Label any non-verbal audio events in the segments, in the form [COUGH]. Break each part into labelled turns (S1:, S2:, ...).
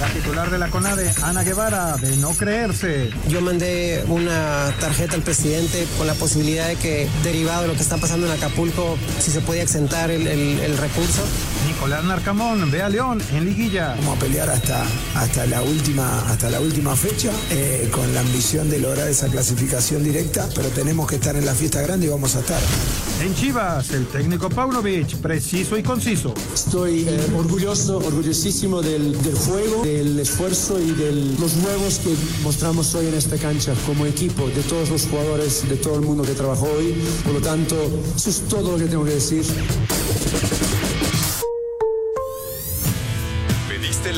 S1: La titular de la CONADE, Ana Guevara, de no creerse.
S2: Yo mandé una tarjeta al presidente con la posibilidad de que, derivado de lo que está pasando en Acapulco, si se podía exentar el, el recurso.
S1: Nicolás Narcamón ve a León en liguilla.
S3: Vamos a pelear hasta, hasta, la, última, hasta la última fecha eh, con la ambición de lograr esa clasificación directa, pero tenemos que estar en la fiesta grande y vamos a estar.
S1: En Chivas, el técnico Paunovic, preciso y conciso.
S4: Estoy eh, orgulloso, orgullosísimo del, del, juego, del esfuerzo y de los huevos que mostramos hoy en esta cancha como equipo, de todos los jugadores, de todo el mundo que trabajó hoy. Por lo tanto, eso es todo lo que tengo que decir.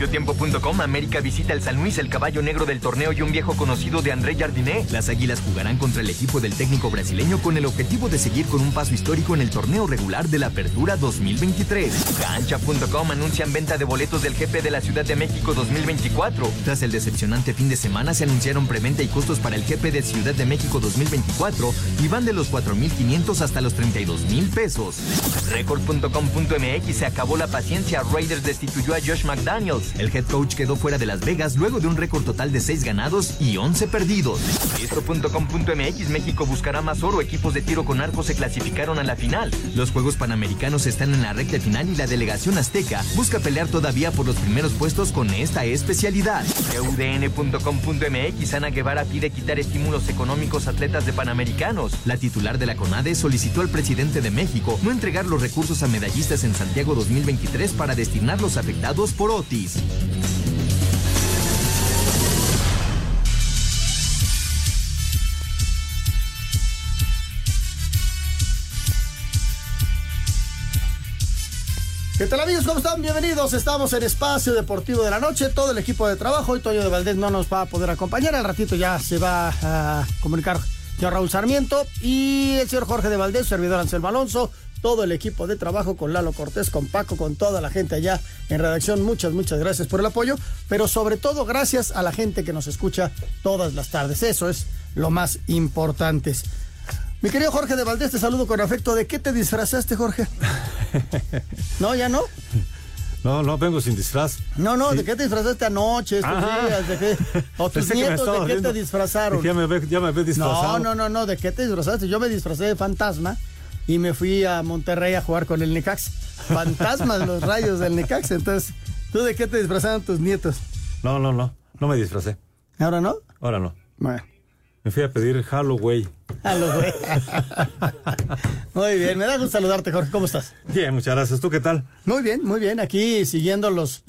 S5: Mediotiempo.com América visita el San Luis, el caballo negro del torneo y un viejo conocido de André Jardiné. Las Águilas jugarán contra el equipo del técnico brasileño con el objetivo de seguir con un paso histórico en el torneo regular de la Apertura 2023. Cancha.com anuncian venta de boletos del GP de la Ciudad de México 2024. Tras el decepcionante fin de semana se anunciaron preventa y costos para el GP de Ciudad de México 2024 y van de los 4.500 hasta los 32.000 pesos. Record.com.mx se acabó la paciencia. Raiders destituyó a Josh McDaniels. El head coach quedó fuera de Las Vegas luego de un récord total de 6 ganados y 11 perdidos. Esto.com.mx México buscará más oro. Equipos de tiro con arco se clasificaron a la final. Los Juegos Panamericanos están en la recta final y la delegación azteca busca pelear todavía por los primeros puestos con esta especialidad. UDN.com.mx Ana Guevara pide quitar estímulos económicos a atletas de Panamericanos. La titular de la CONADE solicitó al presidente de México no entregar los recursos a medallistas en Santiago 2023 para destinar los afectados por Otis.
S6: ¿Qué tal amigos? ¿Cómo están? Bienvenidos. Estamos en Espacio Deportivo de la Noche. Todo el equipo de trabajo. y Toño de Valdés no nos va a poder acompañar. Al ratito ya se va a comunicar ya Raúl Sarmiento y el señor Jorge de Valdés, servidor Anselmo Alonso todo el equipo de trabajo, con Lalo Cortés, con Paco, con toda la gente allá en redacción. Muchas, muchas gracias por el apoyo, pero sobre todo gracias a la gente que nos escucha todas las tardes. Eso es lo más importante. Mi querido Jorge de Valdés, te saludo con afecto. ¿De qué te disfrazaste, Jorge? [LAUGHS] ¿No, ya no?
S7: No, no vengo sin disfraz.
S6: No, no, ¿de qué te disfrazaste anoche, estos días? ¿De qué? ¿O [LAUGHS] tus nietos de qué te disfrazaron?
S7: Ya me, ya me disfrazado.
S6: No, no, no, no, ¿de qué te disfrazaste? Yo me disfrazé de fantasma y me fui a Monterrey a jugar con el Necax. Fantasmas los rayos del Necax. Entonces, ¿tú de qué te disfrazaron tus nietos?
S7: No, no, no. No me disfracé.
S6: ¿Ahora no?
S7: Ahora no. Me fui a pedir Halloween.
S6: Halloween. [LAUGHS] muy bien, me da gusto saludarte, Jorge. ¿Cómo estás?
S7: Bien, muchas gracias. ¿Tú qué tal?
S6: Muy bien, muy bien. Aquí siguiendo los,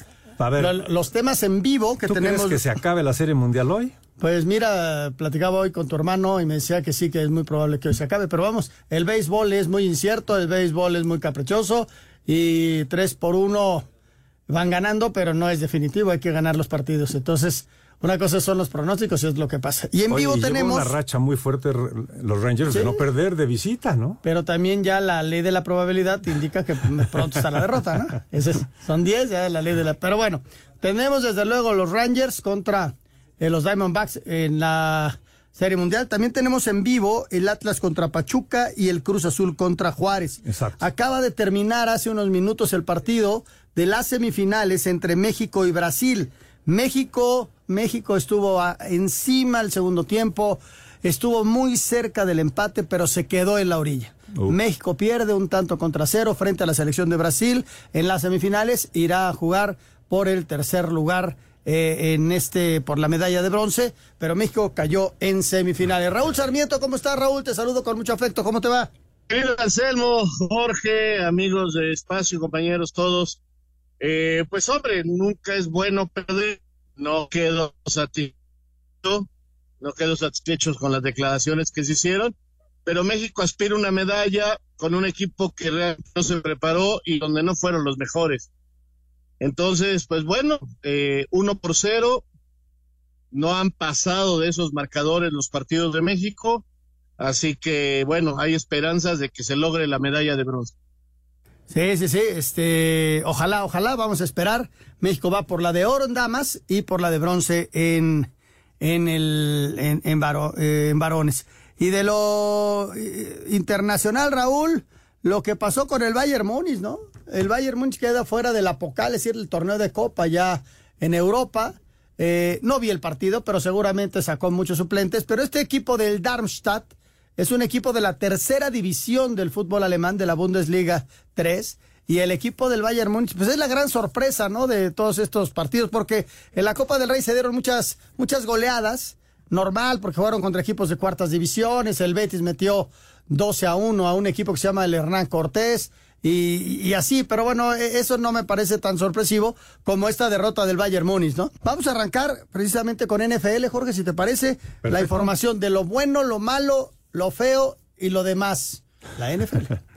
S6: los temas en vivo que
S7: ¿tú
S6: tenemos.
S7: ¿Crees que se acabe la Serie Mundial hoy?
S6: Pues mira, platicaba hoy con tu hermano y me decía que sí, que es muy probable que hoy se acabe. Pero vamos, el béisbol es muy incierto, el béisbol es muy caprichoso y tres por uno van ganando, pero no es definitivo, hay que ganar los partidos. Entonces, una cosa son los pronósticos y es lo que pasa. Y en vivo tenemos.
S7: una racha muy fuerte los Rangers de no perder de visita, ¿no?
S6: Pero también ya la ley de la probabilidad indica que pronto está la derrota, ¿no? Ese son 10, ya la ley de la. Pero bueno, tenemos desde luego los Rangers contra los Diamondbacks en la Serie Mundial. También tenemos en vivo el Atlas contra Pachuca y el Cruz Azul contra Juárez.
S7: Exacto.
S6: Acaba de terminar hace unos minutos el partido de las semifinales entre México y Brasil. México, México estuvo encima el segundo tiempo, estuvo muy cerca del empate, pero se quedó en la orilla. México pierde un tanto contra cero frente a la selección de Brasil en las semifinales, irá a jugar por el tercer lugar eh, en este por la medalla de bronce, pero México cayó en semifinales. Raúl Sarmiento, ¿cómo estás, Raúl? Te saludo con mucho afecto. ¿Cómo te va?
S8: Querido Anselmo, Jorge, amigos de espacio, compañeros todos. Eh, pues hombre, nunca es bueno perder. No quedo satisfecho, no quedo satisfechos con las declaraciones que se hicieron,
S9: pero México aspira una medalla con un equipo que realmente no se preparó y donde no fueron los mejores. Entonces, pues bueno, eh, uno por cero, no han pasado de esos marcadores los partidos de México, así que bueno, hay esperanzas de que se logre la medalla de bronce.
S6: Sí, sí, sí, este, ojalá, ojalá, vamos a esperar. México va por la de oro en damas y por la de bronce en, en el, en, en, eh, en varones. Y de lo eh, internacional, Raúl, lo que pasó con el Bayern Múnich, ¿no? El Bayern Múnich queda fuera del Apocal, es decir, el torneo de Copa ya en Europa. Eh, no vi el partido, pero seguramente sacó muchos suplentes. Pero este equipo del Darmstadt es un equipo de la tercera división del fútbol alemán de la Bundesliga 3. Y el equipo del Bayern Múnich, pues es la gran sorpresa, ¿no? De todos estos partidos, porque en la Copa del Rey se dieron muchas, muchas goleadas normal, porque jugaron contra equipos de cuartas divisiones. El Betis metió 12 a 1 a un equipo que se llama el Hernán Cortés. Y, así, pero bueno, e, eso no me parece tan sorpresivo como esta derrota del Bayern Múnich, ¿no? Vamos a arrancar precisamente con NFL, Jorge, si te parece, la información de lo bueno, lo malo, lo feo y lo demás. La NFL. [LAUGHS]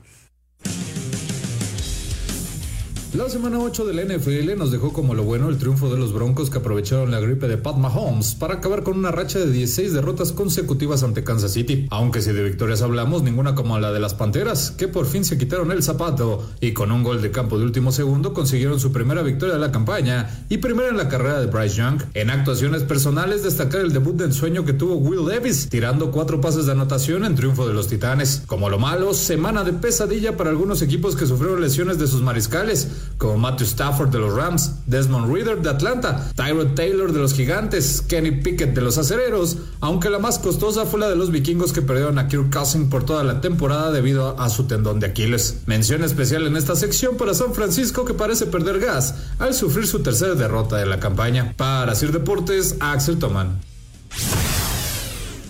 S10: La semana 8 de la NFL nos dejó como lo bueno el triunfo de los Broncos que aprovecharon la gripe de Pat Mahomes para acabar con una racha de 16 derrotas consecutivas ante Kansas City. Aunque si de victorias hablamos, ninguna como la de las Panteras, que por fin se quitaron el zapato y con un gol de campo de último segundo consiguieron su primera victoria de la campaña y primera en la carrera de Bryce Young. En actuaciones personales, destacar el debut de ensueño que tuvo Will Davis, tirando cuatro pases de anotación en triunfo de los Titanes. Como lo malo, semana de pesadilla para algunos equipos que sufrieron lesiones de sus mariscales como Matthew Stafford de los Rams, Desmond Reader de Atlanta, Tyrod Taylor de los Gigantes, Kenny Pickett de los Acereros, aunque la más costosa fue la de los vikingos que perdieron a Kirk Cousins por toda la temporada debido a su tendón de Aquiles. Mención especial en esta sección para San Francisco que parece perder gas al sufrir su tercera derrota de la campaña. Para Sir Deportes, Axel Toman.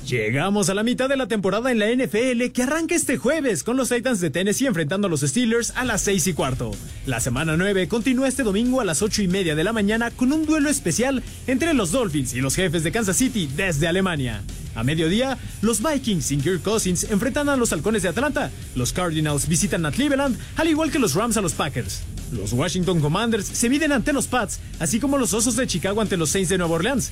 S11: Llegamos a la mitad de la temporada en la NFL que arranca este jueves con los Titans de Tennessee enfrentando a los Steelers a las 6 y cuarto. La semana 9 continúa este domingo a las 8 y media de la mañana con un duelo especial entre los Dolphins y los jefes de Kansas City desde Alemania. A mediodía, los Vikings sin Kirk Cousins enfrentan a los Halcones de Atlanta. Los Cardinals visitan a Cleveland, al igual que los Rams a los Packers. Los Washington Commanders se miden ante los Pats, así como los Osos de Chicago ante los Saints de Nueva Orleans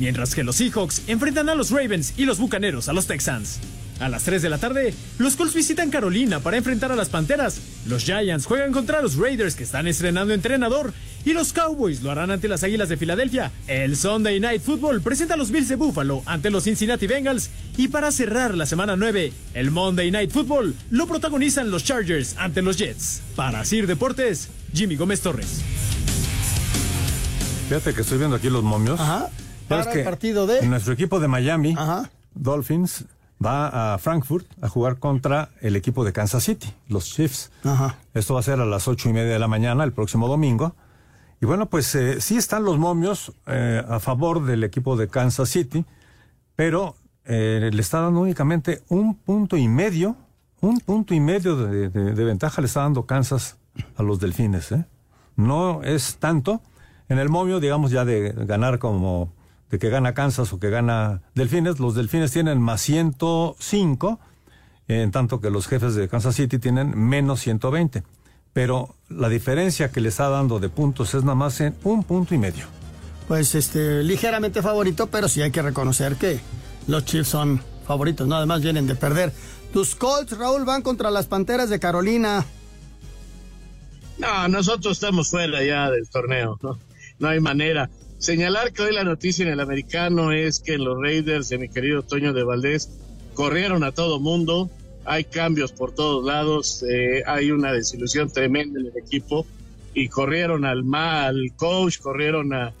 S11: mientras que los Seahawks enfrentan a los Ravens y los Bucaneros a los Texans. A las 3 de la tarde, los Colts visitan Carolina para enfrentar a las Panteras. Los Giants juegan contra los Raiders que están estrenando entrenador. Y los Cowboys lo harán ante las Águilas de Filadelfia. El Sunday Night Football presenta a los Bills de Buffalo ante los Cincinnati Bengals. Y para cerrar la semana 9, el Monday Night Football lo protagonizan los Chargers ante los Jets. Para Sir Deportes, Jimmy Gómez Torres.
S12: Fíjate que estoy viendo aquí los momios.
S6: Ajá para el partido de...
S12: Nuestro equipo de Miami, Dolphins, va a Frankfurt a jugar contra el equipo de Kansas City, los Chiefs. Esto va a ser a las ocho y media de la mañana el próximo domingo. Y bueno, pues eh, sí están los momios eh, a favor del equipo de Kansas City, pero eh, le está dando únicamente un punto y medio, un punto y medio de, de ventaja le está dando Kansas a los delfines. No es tanto. En el momio, digamos, ya de ganar como de que gana Kansas o que gana Delfines. Los Delfines tienen más 105, en tanto que los jefes de Kansas City tienen menos 120. Pero la diferencia que le está dando de puntos es nada más en un punto y medio.
S6: Pues este, ligeramente favorito, pero sí hay que reconocer que los Chiefs son favoritos, ¿no? Además vienen de perder. Tus Colts, Raúl, van contra las Panteras de Carolina.
S9: No, nosotros estamos fuera ya del torneo, ¿no? No hay manera. Señalar que hoy la noticia en el americano es que los Raiders de mi querido Toño de Valdés corrieron a todo mundo, hay cambios por todos lados, eh, hay una desilusión tremenda en el equipo y corrieron al mal coach, corrieron a,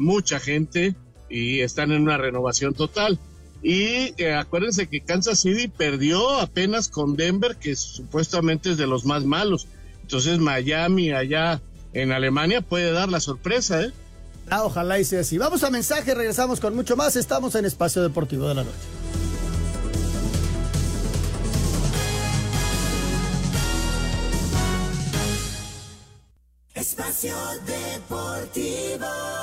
S9: mucha gente y están en una renovación total. Y eh, acuérdense que Kansas City perdió apenas con Denver, que supuestamente es de los más malos. Entonces Miami allá en Alemania puede dar la sorpresa, ¿eh?
S6: Ah, ojalá y sea así. Vamos a mensaje, regresamos con mucho más. Estamos en Espacio Deportivo de la Noche.
S13: Espacio Deportivo.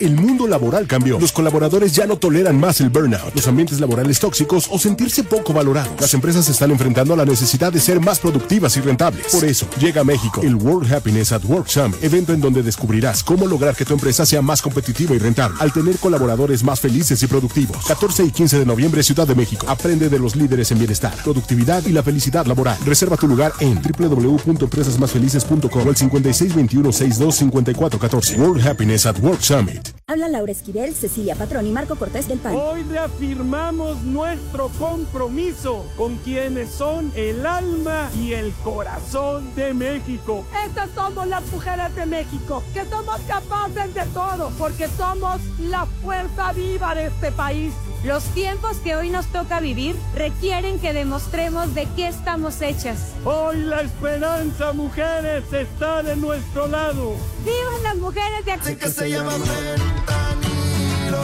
S13: El mundo laboral cambió. Los colaboradores ya no toleran más el burnout, los ambientes laborales tóxicos o sentirse poco valorados. Las empresas se están enfrentando a la necesidad de ser más productivas y rentables. Por eso, llega a México el World Happiness at Work Summit, evento en donde descubrirás cómo lograr que tu empresa sea más competitiva y rentable al tener colaboradores más felices y productivos. 14 y 15 de noviembre, Ciudad de México. Aprende de los líderes en bienestar, productividad y la felicidad laboral. Reserva tu lugar en www.empresasmasfelices.com el 5621-625414. World Happiness at Work Summit.
S14: Habla Laura Esquivel, Cecilia Patrón y Marco Cortés del PAN.
S15: Hoy reafirmamos nuestro compromiso con quienes son el alma y el corazón de México.
S16: Estas somos las mujeres de México, que somos capaces de todo, porque somos la fuerza viva de este país.
S17: Los tiempos que hoy nos toca vivir requieren que demostremos de qué estamos hechas.
S15: Hoy la esperanza, mujeres, está de nuestro lado.
S17: ¡Vivan las mujeres de
S18: aquí! que se llama fentanilo,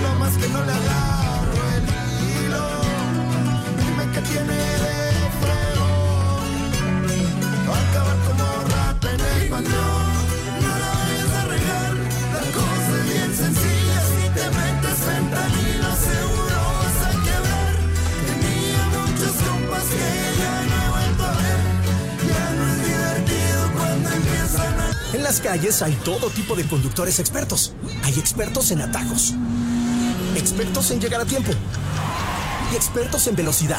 S18: no más que no le
S19: las calles hay todo tipo de conductores expertos. Hay expertos en atajos, expertos en llegar a tiempo y expertos en velocidad.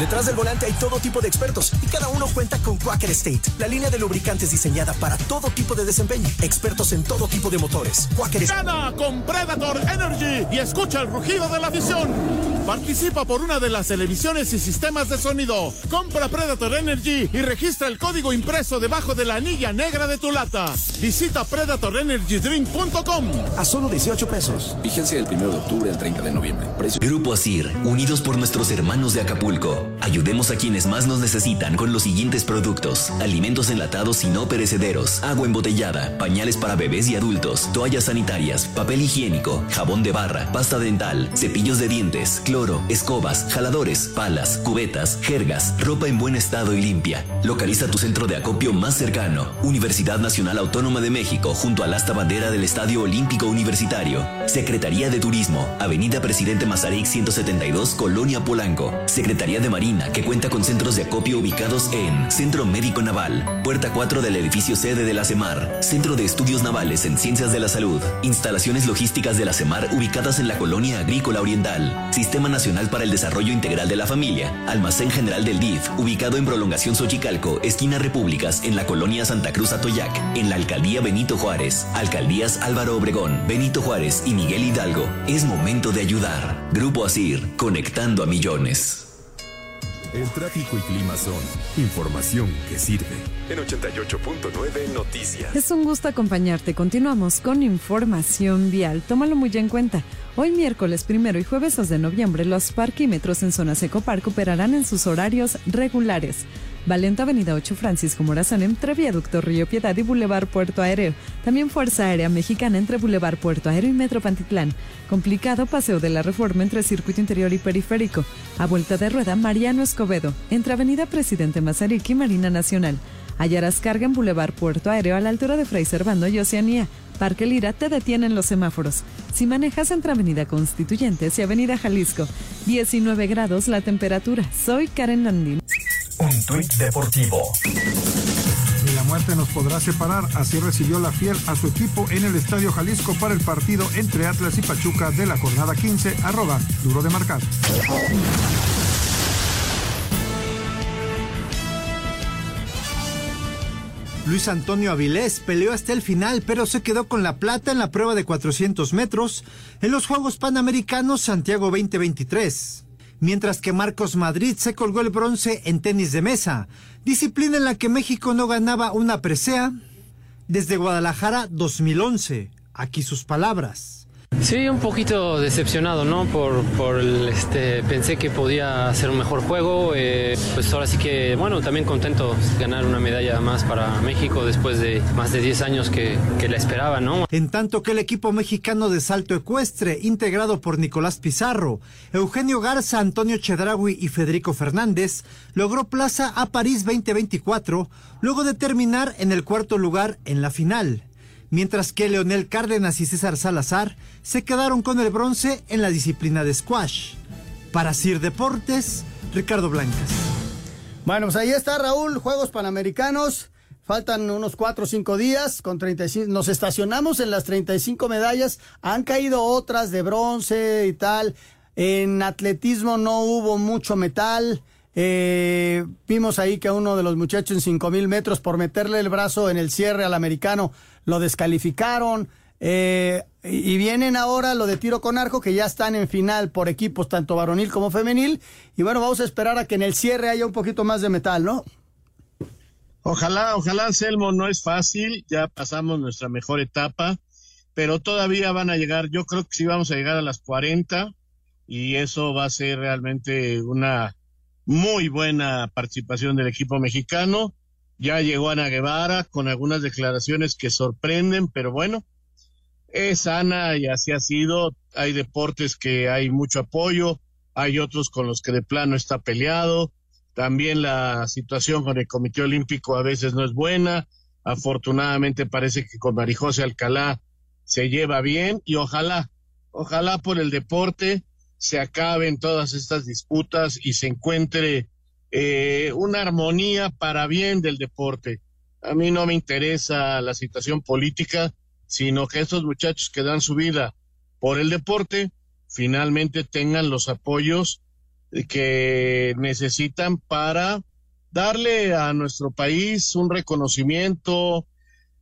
S19: Detrás del volante hay todo tipo de expertos y cada uno cuenta con Quaker State, la línea de lubricantes diseñada para todo tipo de desempeño. Expertos en todo tipo de motores. Quaker
S20: Gana con Predator Energy y escucha el rugido de la afición. Participa por una de las televisiones y sistemas de sonido. Compra Predator Energy y registra el código impreso debajo de la anilla negra de tu lata. Visita predatorenergydrink.com.
S19: A solo 18 pesos.
S21: Vigencia del 1 de octubre al 30 de noviembre. Precio.
S22: Grupo Asir, unidos por nuestros hermanos de Acapulco. Ayudemos a quienes más nos necesitan con los siguientes productos: alimentos enlatados y no perecederos, agua embotellada, pañales para bebés y adultos, toallas sanitarias, papel higiénico, jabón de barra, pasta dental, cepillos de dientes, cloro, escobas, jaladores, palas, cubetas, jergas, ropa en buen estado y limpia. Localiza tu centro de acopio más cercano. Universidad Nacional Autónoma de México, junto al asta bandera del Estadio Olímpico Universitario. Secretaría de Turismo, Avenida Presidente Mazarik 172, Colonia Polanco. Secretaría de Marina, que cuenta con centros de acopio ubicados en Centro Médico Naval, Puerta 4 del edificio sede de la CEMAR, Centro de Estudios Navales en Ciencias de la Salud, instalaciones logísticas de la CEMAR ubicadas en la Colonia Agrícola Oriental, Sistema Nacional para el Desarrollo Integral de la Familia, Almacén General del DIF, ubicado en Prolongación Xochicalco, esquina Repúblicas, en la Colonia Santa Cruz Atoyac, en la Alcaldía Benito Juárez, Alcaldías Álvaro Obregón, Benito Juárez y Miguel Hidalgo. Es momento de ayudar. Grupo Asir, conectando a millones.
S23: El tráfico y clima son información que sirve. En 88.9 Noticias.
S24: Es un gusto acompañarte. Continuamos con información vial. Tómalo muy en cuenta. Hoy miércoles primero y jueves 2 de noviembre los parquímetros en zona Secopark operarán en sus horarios regulares. Valenta Avenida 8 Francisco Morazán entre Viaducto Río Piedad y Boulevard Puerto Aéreo. También Fuerza Aérea Mexicana entre Boulevard Puerto Aéreo y Metro Pantitlán. Complicado Paseo de la Reforma entre Circuito Interior y Periférico. A vuelta de rueda Mariano Escobedo entre Avenida Presidente Mazarik y Marina Nacional. Hallarás carga en Boulevard Puerto Aéreo a la altura de Fray Servando y Oceanía. Parque Lira te detienen los semáforos. Si manejas entre Avenida Constituyentes y Avenida Jalisco, 19 grados la temperatura. Soy Karen Landín.
S25: Tuit deportivo.
S1: Ni la muerte nos podrá separar. Así recibió la fiel a su equipo en el Estadio Jalisco para el partido entre Atlas y Pachuca de la jornada 15. Arroba duro de marcar.
S26: Luis Antonio Avilés peleó hasta el final, pero se quedó con la plata en la prueba de 400 metros en los Juegos Panamericanos Santiago 2023. Mientras que Marcos Madrid se colgó el bronce en tenis de mesa, disciplina en la que México no ganaba una presea desde Guadalajara 2011. Aquí sus palabras.
S27: Sí, un poquito decepcionado, ¿no? Por, por el, este, pensé que podía hacer un mejor juego. eh, pues ahora sí que, bueno, también contento de ganar una medalla más para México después de más de 10 años que, que la esperaba, ¿no?
S26: En tanto que el equipo mexicano de salto ecuestre, integrado por Nicolás Pizarro, Eugenio Garza, Antonio Chedraui y Federico Fernández, logró plaza a París 2024, luego de terminar en el cuarto lugar en la final. Mientras que Leonel Cárdenas y César Salazar se quedaron con el bronce en la disciplina de squash. Para Sir Deportes, Ricardo Blancas.
S6: Bueno, pues ahí está Raúl, Juegos Panamericanos. Faltan unos 4 o 5 días con 35. Nos estacionamos en las 35 medallas. Han caído otras de bronce y tal. En atletismo no hubo mucho metal. Eh, vimos ahí que uno de los muchachos en 5000 metros por meterle el brazo en el cierre al americano lo descalificaron. Eh, y vienen ahora lo de tiro con arco, que ya están en final por equipos, tanto varonil como femenil. Y bueno, vamos a esperar a que en el cierre haya un poquito más de metal, ¿no?
S9: Ojalá, ojalá, Selmo, no es fácil, ya pasamos nuestra mejor etapa, pero todavía van a llegar, yo creo que sí vamos a llegar a las 40 y eso va a ser realmente una muy buena participación del equipo mexicano. Ya llegó Ana Guevara con algunas declaraciones que sorprenden, pero bueno, es sana y así ha sido. Hay deportes que hay mucho apoyo, hay otros con los que de plano está peleado. También la situación con el Comité Olímpico a veces no es buena. Afortunadamente parece que con Marijose Alcalá se lleva bien y ojalá, ojalá por el deporte se acaben todas estas disputas y se encuentre eh, una armonía para bien del deporte. A mí no me interesa la situación política, sino que estos muchachos que dan su vida por el deporte finalmente tengan los apoyos que necesitan para darle a nuestro país un reconocimiento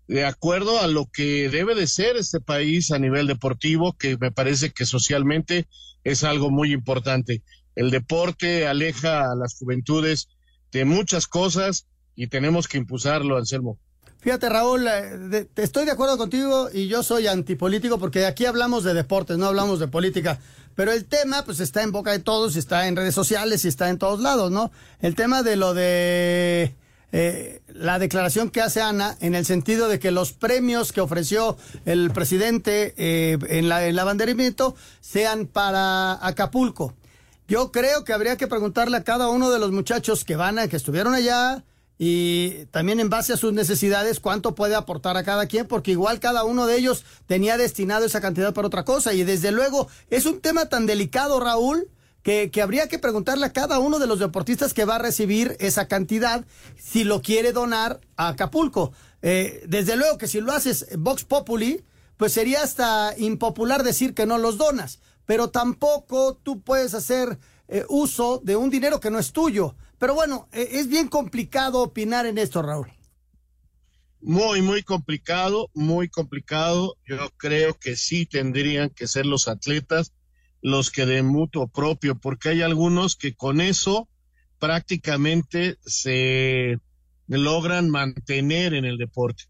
S9: de acuerdo a lo que debe de ser este país a nivel deportivo, que me parece que socialmente es algo muy importante. El deporte aleja a las juventudes de muchas cosas y tenemos que impulsarlo, Anselmo.
S6: Fíjate, Raúl, eh, estoy de acuerdo contigo y yo soy antipolítico porque aquí hablamos de deportes, no hablamos de política. Pero el tema, pues está en boca de todos, y está en redes sociales y está en todos lados, ¿no? El tema de lo de eh, la declaración que hace Ana en el sentido de que los premios que ofreció el presidente eh, en, la, el abanderamiento sean para Acapulco. Yo creo que habría que preguntarle a cada uno de los muchachos que van a, que estuvieron allá, y también en base a sus necesidades cuánto puede aportar a cada quien, porque igual cada uno de ellos tenía destinado esa cantidad para otra cosa. Y desde luego es un tema tan delicado, Raúl, que, habría que preguntarle a cada uno de los deportistas que va a recibir esa cantidad si lo quiere donar a Acapulco. Eh, desde luego que si lo haces Vox Populi, pues sería hasta impopular decir que no los donas, pero tampoco tú puedes hacer eh, uso de un dinero que no es tuyo. Pero bueno, e, es bien complicado opinar en esto, Raúl.
S9: Muy, muy complicado, muy complicado. Yo creo que sí tendrían que ser los atletas los que de mutuo propio, porque hay algunos que con eso prácticamente se logran mantener en el deporte.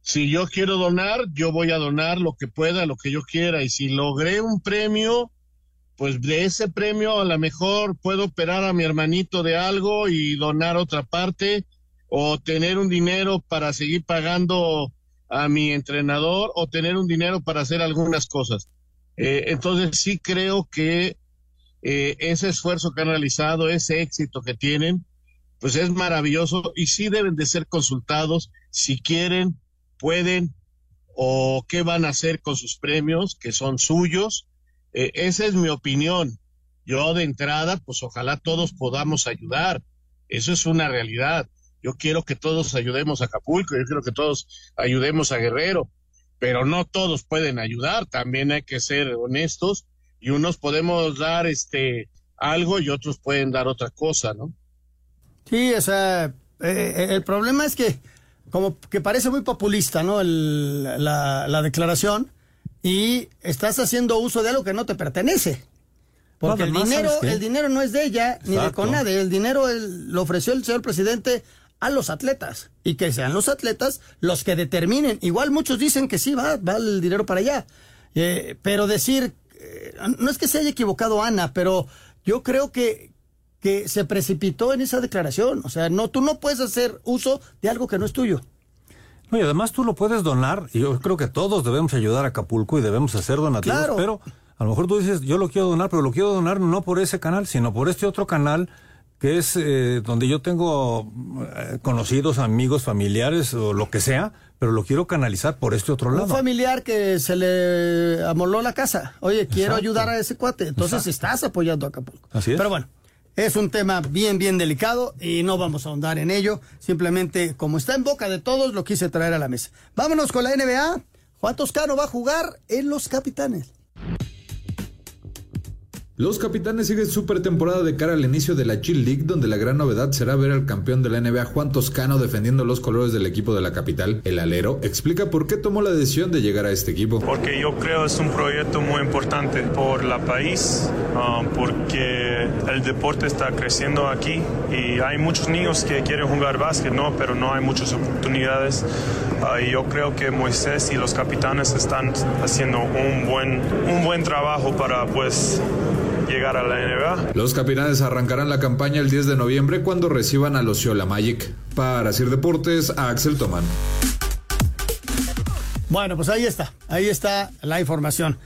S9: Si yo quiero donar, yo voy a donar lo que pueda, lo que yo quiera, y si logré un premio, pues de ese premio a lo mejor puedo operar a mi hermanito de algo y donar otra parte o tener un dinero para seguir pagando a mi entrenador o tener un dinero para hacer algunas cosas. Eh, entonces sí creo que eh, ese esfuerzo que han realizado, ese éxito que tienen, pues es maravilloso y sí deben de ser consultados si quieren, pueden o qué van a hacer con sus premios que son suyos eh, esa es mi opinión. Yo de entrada, pues ojalá todos podamos ayudar. Eso es una realidad. Yo quiero que todos ayudemos a Acapulco, yo quiero que todos ayudemos a Guerrero, pero no todos pueden ayudar, también hay que ser honestos y unos podemos dar este algo y otros pueden dar otra cosa, ¿no?
S6: Sí, o sea, eh, el problema es que como que parece muy populista, ¿no? la, la declaración, y estás haciendo uso de algo que no te pertenece. Porque el dinero, el dinero no es de ella ni de Conade, el dinero lo ofreció el señor presidente a los atletas y que sean los atletas los que determinen. Igual muchos dicen que sí va, va el dinero para allá, eh, pero decir eh, no es que se haya equivocado Ana, pero yo creo que que se precipitó en esa declaración. O sea, no, tú no puedes hacer uso de algo que no es tuyo.
S12: No, y además tú lo puedes donar, y yo creo que todos debemos ayudar a Acapulco y debemos hacer donativos, pero a lo mejor tú dices, yo lo quiero donar, pero lo quiero donar no por ese canal, sino por este otro canal que es eh, donde yo tengo eh, conocidos, amigos, familiares o lo que sea, pero lo quiero canalizar por este otro lado.
S6: Un familiar que se le amoló la casa. Oye, quiero ayudar a ese cuate. Entonces estás apoyando a Acapulco.
S12: Así es.
S6: Pero bueno, es un tema bien, bien delicado y no vamos a ahondar en ello. Simplemente, como está en boca de todos, lo quise traer a la mesa. Vámonos con la NBA. Juan Toscano va a jugar en los Capitanes.
S10: Los capitanes siguen su pretemporada de cara al inicio de la G League, donde la gran novedad será ver al campeón de la NBA Juan Toscano defendiendo los colores del equipo de la capital. El alero explica por qué tomó la decisión de llegar a este equipo.
S28: Porque yo creo es un proyecto muy importante por la país, um, porque el deporte está creciendo aquí y hay muchos niños que quieren jugar básquet, ¿no? pero no hay muchas oportunidades. Uh, y yo creo que Moisés y los capitanes están haciendo un buen, un buen trabajo para pues llegar a la NBA.
S10: Los capitanes arrancarán la campaña el 10 de noviembre cuando reciban a los Ciola Magic. Para Sir Deportes, a Axel Toman.
S6: Bueno, pues ahí está, ahí está la información.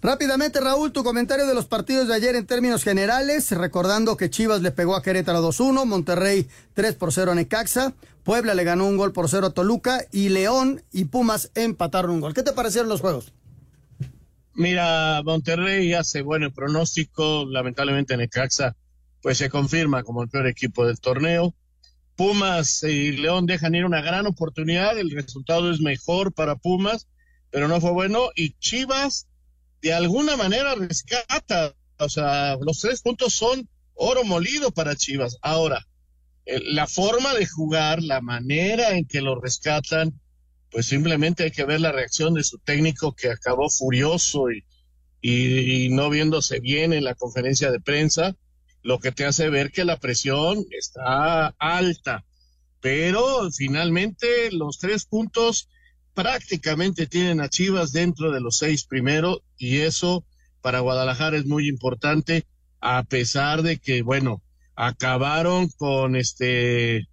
S6: Rápidamente, Raúl, tu comentario de los partidos de ayer en términos generales, recordando que Chivas le pegó a Querétaro 2-1, Monterrey 3 por 0 a Necaxa, Puebla le ganó un gol por 0 a Toluca y León y Pumas empataron un gol. ¿Qué te parecieron los juegos?
S9: Mira, Monterrey hace bueno pronóstico, lamentablemente Necaxa pues se confirma como el peor equipo del torneo. Pumas y León dejan ir una gran oportunidad, el resultado es mejor para Pumas, pero no fue bueno y Chivas de alguna manera rescata, o sea, los tres puntos son oro molido para Chivas. Ahora, la forma de jugar, la manera en que lo rescatan, pues simplemente hay que ver la reacción de su técnico que acabó furioso y, no viéndose bien en la conferencia de prensa, lo que te hace ver que la presión está alta. Pero finalmente los tres puntos prácticamente tienen a Chivas dentro de los seis primeros y eso para Guadalajara es muy importante a pesar de que, bueno, acabaron con este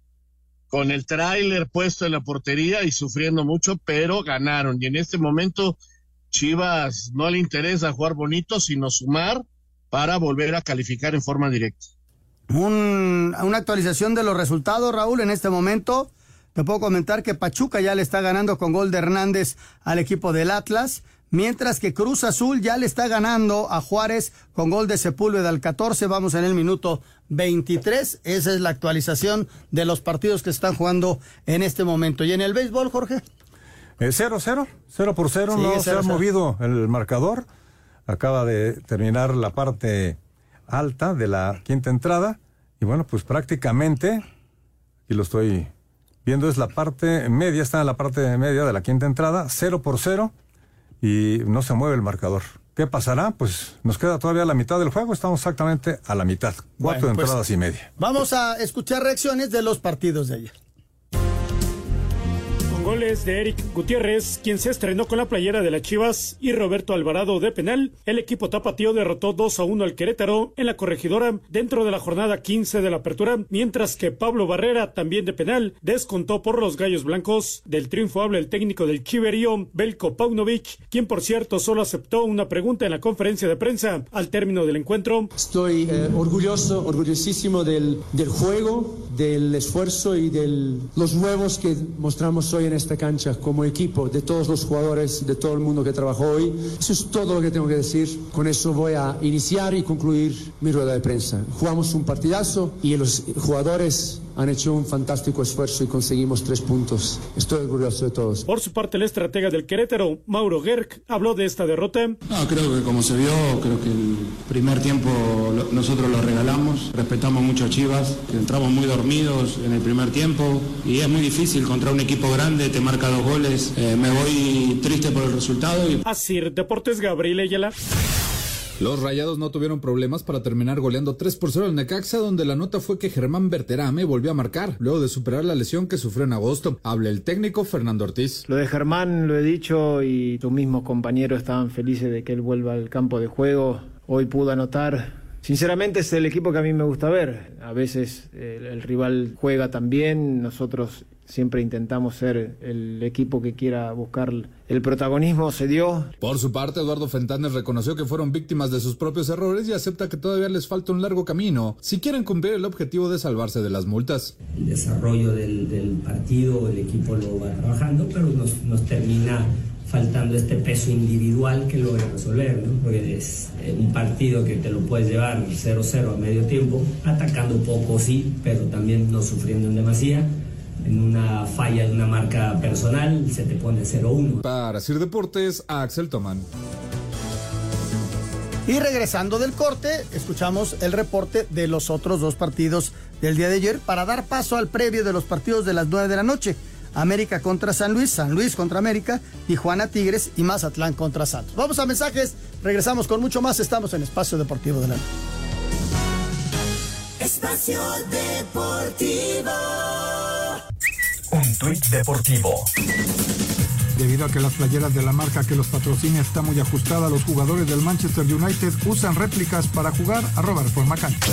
S9: con el tráiler puesto en la portería y sufriendo mucho, pero ganaron. Y en este momento Chivas no le interesa jugar bonito, sino sumar para volver a calificar en forma directa.
S6: Un, una actualización de los resultados, Raúl, en este momento. Te puedo comentar que Pachuca ya le está ganando con gol de Hernández al equipo del Atlas, mientras que Cruz Azul ya le está ganando a Juárez con gol de Sepúlveda al 14. Vamos en el minuto 23. Esa es la actualización de los partidos que están jugando en este momento. ¿Y en el béisbol, Jorge?
S12: 0-0, eh, 0 por 0, no se ha movido el marcador. Acaba de terminar la parte alta de la quinta entrada. Y bueno, pues prácticamente, y lo estoy viendo es la parte media, está en la parte media de la quinta entrada, 0 por 0 y no se mueve el marcador. ¿Qué pasará? Pues nos queda todavía la mitad del juego, estamos exactamente a la mitad, cuatro
S6: pues,
S12: entradas y media.
S6: Vamos a escuchar reacciones de los partidos de ayer
S15: goles de Eric Gutiérrez, quien se estrenó con la playera de las Chivas, y Roberto Alvarado de penal, el equipo tapatío derrotó 2 a 1 al Querétaro en la corregidora dentro de la jornada 15 de la apertura, mientras que Pablo Barrera, también de penal, descontó por los Gallos Blancos. Del triunfo habla el técnico del Chiverío, Belko Paunovic, quien por cierto solo aceptó una pregunta en la conferencia de prensa al término del encuentro.
S29: Estoy eh, orgulloso, orgullosísimo del, del juego, del esfuerzo y de los nuevos que mostramos hoy en esta cancha como equipo, de todos los jugadores, de todo el mundo que trabajó hoy. Eso es todo lo que tengo que decir. Con eso voy a iniciar y concluir mi rueda de prensa. Jugamos un partidazo y los jugadores han hecho un fantástico esfuerzo y conseguimos tres puntos. Estoy orgulloso de todos.
S15: Por su parte, el estratega del Querétaro, Mauro Gerg, habló de esta derrota.
S30: No, creo que como se vio, creo que el primer tiempo nosotros lo regalamos, respetamos mucho a Chivas, entramos muy dormidos en el primer tiempo y es muy difícil contra un equipo grande, te marca dos goles. Eh, me voy triste por el resultado. Y...
S15: Así, Deportes Gabriel Ayala.
S10: Los Rayados no tuvieron problemas para terminar goleando 3 por 0 al Necaxa, donde la nota fue que Germán Berterame volvió a marcar, luego de superar la lesión que sufrió en agosto. Habla el técnico Fernando Ortiz.
S31: Lo de Germán lo he dicho y tus mismos compañeros estaban felices de que él vuelva al campo de juego. Hoy pudo anotar Sinceramente es el equipo que a mí me gusta ver. A veces el, el, rival juega también, nosotros siempre intentamos ser el equipo que quiera buscar el protagonismo, se dio.
S10: Por su parte, Eduardo Fentanes reconoció que fueron víctimas de sus propios errores y acepta que todavía les falta un largo camino si quieren cumplir el objetivo de salvarse de las multas.
S32: El desarrollo del, del partido, el equipo lo va trabajando, pero nos, nos termina faltando este peso individual que logra resolver, ¿no? porque es eh, un partido que te lo puedes llevar 0-0 a medio tiempo, atacando poco sí, pero también no sufriendo en demasía. En una falla de una marca personal se te pone 0-1.
S10: Para Sir Deportes, Axel Toman.
S6: Y regresando del corte, escuchamos el reporte de los otros dos partidos del día de ayer para dar paso al previo de los partidos de las 9 de la noche. América contra San Luis, San Luis contra América, Tijuana Tigres y Mazatlán contra Santos. Vamos a mensajes, regresamos con mucho más, estamos en Espacio Deportivo de la.
S18: Espacio Deportivo.
S25: Un tuit deportivo.
S1: Debido a que las playeras de la marca que los patrocina está muy ajustada, los jugadores del Manchester United usan réplicas para jugar a robar Reforma Cancha.